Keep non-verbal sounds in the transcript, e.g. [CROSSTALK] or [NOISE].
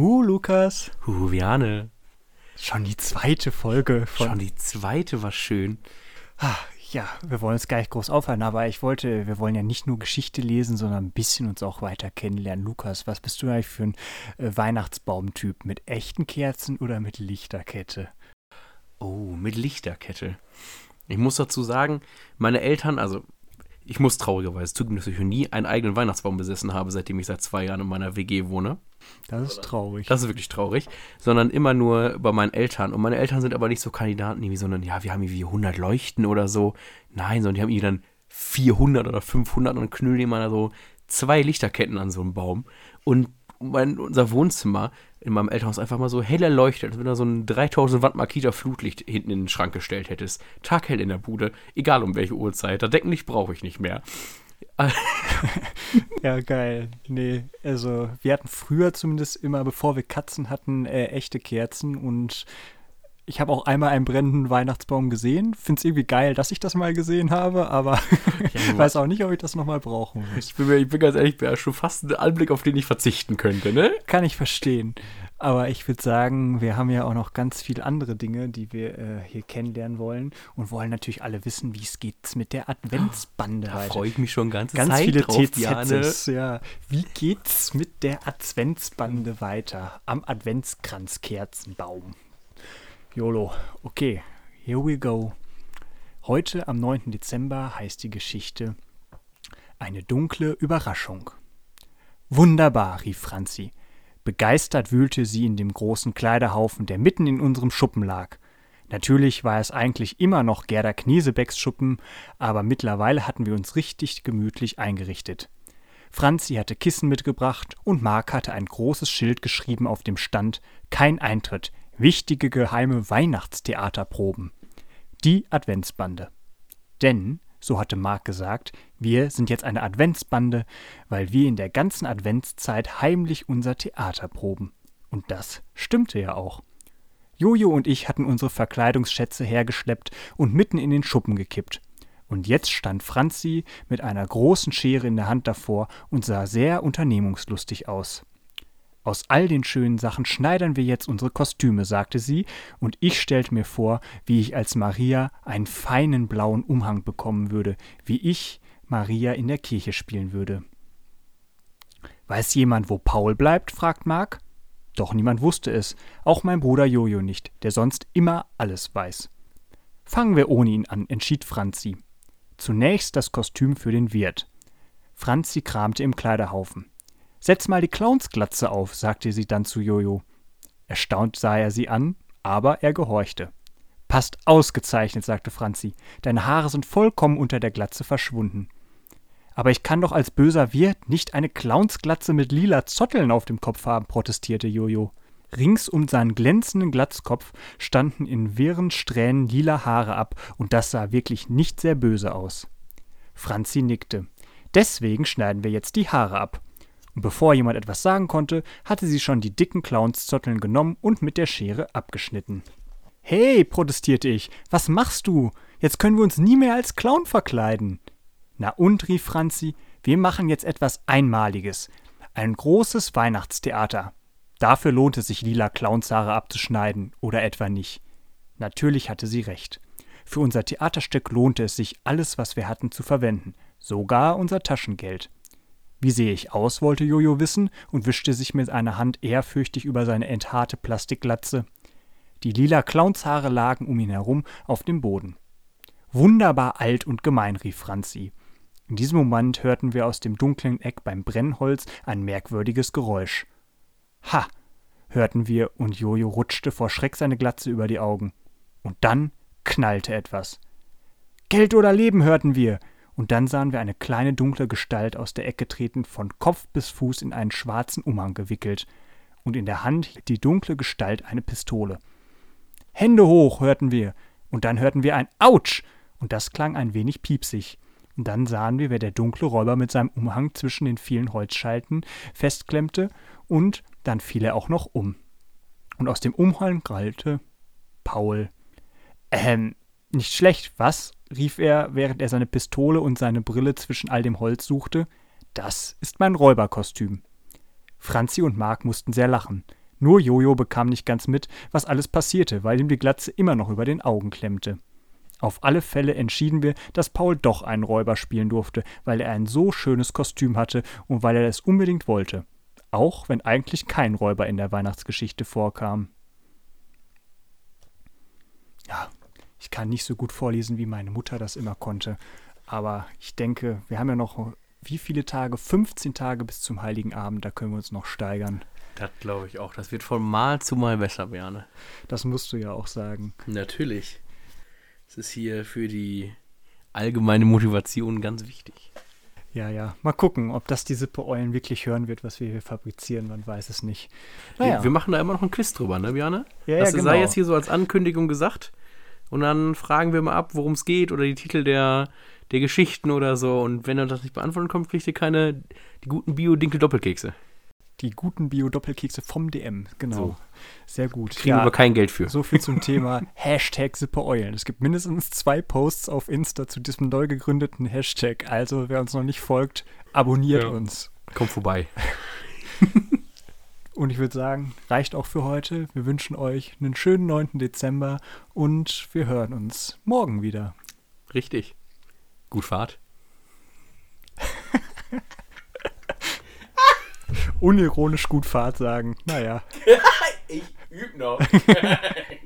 Hu, Lukas. Hu, Viane. Schon die zweite Folge von. Schon die zweite war schön. Ah, ja, wir wollen uns gar nicht groß aufhalten, aber ich wollte, wir wollen ja nicht nur Geschichte lesen, sondern ein bisschen uns auch weiter kennenlernen. Lukas, was bist du eigentlich für ein äh, Weihnachtsbaumtyp? Mit echten Kerzen oder mit Lichterkette? Oh, mit Lichterkette. Ich muss dazu sagen, meine Eltern, also ich muss traurigerweise zugeben, dass ich noch nie einen eigenen Weihnachtsbaum besessen habe, seitdem ich seit zwei Jahren in meiner WG wohne. Das ist traurig. Das ist wirklich traurig. Sondern immer nur bei meinen Eltern. Und meine Eltern sind aber nicht so Kandidaten, irgendwie, sondern ja, wir haben irgendwie 100 Leuchten oder so. Nein, sondern die haben irgendwie dann 400 oder 500 und knüllen immer so zwei Lichterketten an so einem Baum. Und mein, unser Wohnzimmer in meinem Elternhaus einfach mal so hell erleuchtet, als wenn du so ein 3000 Watt Makita Flutlicht hinten in den Schrank gestellt hättest. Taghell in der Bude, egal um welche Uhrzeit. Da Deckenlicht brauche ich nicht mehr. [LAUGHS] ja, geil. Nee, also wir hatten früher zumindest immer, bevor wir Katzen hatten, äh, echte Kerzen und ich habe auch einmal einen brennenden Weihnachtsbaum gesehen. Finde es irgendwie geil, dass ich das mal gesehen habe, aber ja, [LAUGHS] weiß auch nicht, ob ich das nochmal brauchen muss. Ich bin, ich bin ganz ehrlich, wäre schon fast ein Anblick, auf den ich verzichten könnte, ne? Kann ich verstehen. Aber ich würde sagen, wir haben ja auch noch ganz viele andere Dinge, die wir äh, hier kennenlernen wollen und wollen natürlich alle wissen, wie es geht mit der Adventsbande da freue ich mich schon ganz ganz Zeit viele drauf, TZs, ja. Wie geht's mit der Adventsbande weiter am Adventskranzkerzenbaum? YOLO. Okay, here we go. Heute am 9. Dezember heißt die Geschichte Eine dunkle Überraschung. Wunderbar, rief Franzi. Begeistert wühlte sie in dem großen Kleiderhaufen, der mitten in unserem Schuppen lag. Natürlich war es eigentlich immer noch Gerda Kniesebecks Schuppen, aber mittlerweile hatten wir uns richtig gemütlich eingerichtet. Franzi hatte Kissen mitgebracht und Mark hatte ein großes Schild geschrieben auf dem Stand Kein Eintritt, wichtige geheime Weihnachtstheaterproben. Die Adventsbande. Denn, so hatte Mark gesagt, wir sind jetzt eine Adventsbande, weil wir in der ganzen Adventszeit heimlich unser Theater proben. Und das stimmte ja auch. Jojo und ich hatten unsere Verkleidungsschätze hergeschleppt und mitten in den Schuppen gekippt. Und jetzt stand Franzi mit einer großen Schere in der Hand davor und sah sehr unternehmungslustig aus. Aus all den schönen Sachen schneidern wir jetzt unsere Kostüme, sagte sie, und ich stellte mir vor, wie ich als Maria einen feinen blauen Umhang bekommen würde, wie ich Maria in der Kirche spielen würde. Weiß jemand, wo Paul bleibt? fragt Mark. Doch niemand wusste es, auch mein Bruder Jojo nicht, der sonst immer alles weiß. Fangen wir ohne ihn an, entschied Franzi. Zunächst das Kostüm für den Wirt. Franzi kramte im Kleiderhaufen. Setz mal die Clownsglatze auf, sagte sie dann zu Jojo. Erstaunt sah er sie an, aber er gehorchte. Passt ausgezeichnet, sagte Franzi. Deine Haare sind vollkommen unter der Glatze verschwunden. Aber ich kann doch als böser Wirt nicht eine Clownsglatze mit lila Zotteln auf dem Kopf haben, protestierte Jojo. Rings um seinen glänzenden Glatzkopf standen in wirren Strähnen lila Haare ab, und das sah wirklich nicht sehr böse aus. Franzi nickte. Deswegen schneiden wir jetzt die Haare ab. Und bevor jemand etwas sagen konnte, hatte sie schon die dicken Clownszotteln genommen und mit der Schere abgeschnitten. Hey, protestierte ich, was machst du? Jetzt können wir uns nie mehr als Clown verkleiden. Na und, rief Franzi, wir machen jetzt etwas Einmaliges. Ein großes Weihnachtstheater. Dafür lohnt es sich, lila Clownshaare abzuschneiden, oder etwa nicht. Natürlich hatte sie recht. Für unser Theaterstück lohnte es sich, alles, was wir hatten, zu verwenden, sogar unser Taschengeld. Wie sehe ich aus, wollte Jojo wissen und wischte sich mit einer Hand ehrfürchtig über seine entharte Plastikglatze. Die lila Clownshaare lagen um ihn herum auf dem Boden. Wunderbar alt und gemein, rief Franzi. In diesem Moment hörten wir aus dem dunklen Eck beim Brennholz ein merkwürdiges Geräusch. Ha! hörten wir, und Jojo rutschte vor Schreck seine Glatze über die Augen. Und dann knallte etwas. Geld oder Leben hörten wir und dann sahen wir eine kleine dunkle Gestalt aus der Ecke treten, von Kopf bis Fuß in einen schwarzen Umhang gewickelt, und in der Hand hielt die dunkle Gestalt eine Pistole. Hände hoch, hörten wir, und dann hörten wir ein Autsch, und das klang ein wenig piepsig. Und dann sahen wir, wer der dunkle Räuber mit seinem Umhang zwischen den vielen Holzschalten festklemmte, und dann fiel er auch noch um. Und aus dem Umhang krallte Paul. Ähm, nicht schlecht, was? Rief er, während er seine Pistole und seine Brille zwischen all dem Holz suchte. Das ist mein Räuberkostüm. Franzi und Mark mussten sehr lachen. Nur Jojo bekam nicht ganz mit, was alles passierte, weil ihm die Glatze immer noch über den Augen klemmte. Auf alle Fälle entschieden wir, dass Paul doch einen Räuber spielen durfte, weil er ein so schönes Kostüm hatte und weil er es unbedingt wollte. Auch wenn eigentlich kein Räuber in der Weihnachtsgeschichte vorkam. Ja, ich kann nicht so gut vorlesen, wie meine Mutter das immer konnte. Aber ich denke, wir haben ja noch wie viele Tage? 15 Tage bis zum Heiligen Abend, da können wir uns noch steigern. Das glaube ich auch. Das wird von Mal zu Mal besser, Berne. Das musst du ja auch sagen. Natürlich. Das ist hier für die allgemeine Motivation ganz wichtig. Ja, ja. Mal gucken, ob das die Sippe Eulen wirklich hören wird, was wir hier fabrizieren. Man weiß es nicht. Naja. Wir, machen da immer noch ein Quiz drüber, ne, Björn? Ja, das ja, genau. sei jetzt hier so als Ankündigung gesagt. Und dann fragen wir mal ab, worum es geht oder die Titel der, der Geschichten oder so. Und wenn er das nicht beantworten kommt, kriegt ihr keine die guten Bio-Dinkel-Doppelkekse. Die guten Bio-Doppelkekse vom DM, genau. So. Sehr gut. Kriegen ja, aber kein Geld für. So viel zum [LAUGHS] Thema Hashtag Sippeeulen. Es gibt mindestens zwei Posts auf Insta zu diesem neu gegründeten Hashtag. Also, wer uns noch nicht folgt, abonniert ja. uns. Kommt vorbei. [LAUGHS] Und ich würde sagen, reicht auch für heute. Wir wünschen euch einen schönen 9. Dezember und wir hören uns morgen wieder. Richtig. Gut Fahrt. [LAUGHS] Unironisch gut Fahrt sagen. Naja. [LAUGHS] ich übe noch. [LAUGHS]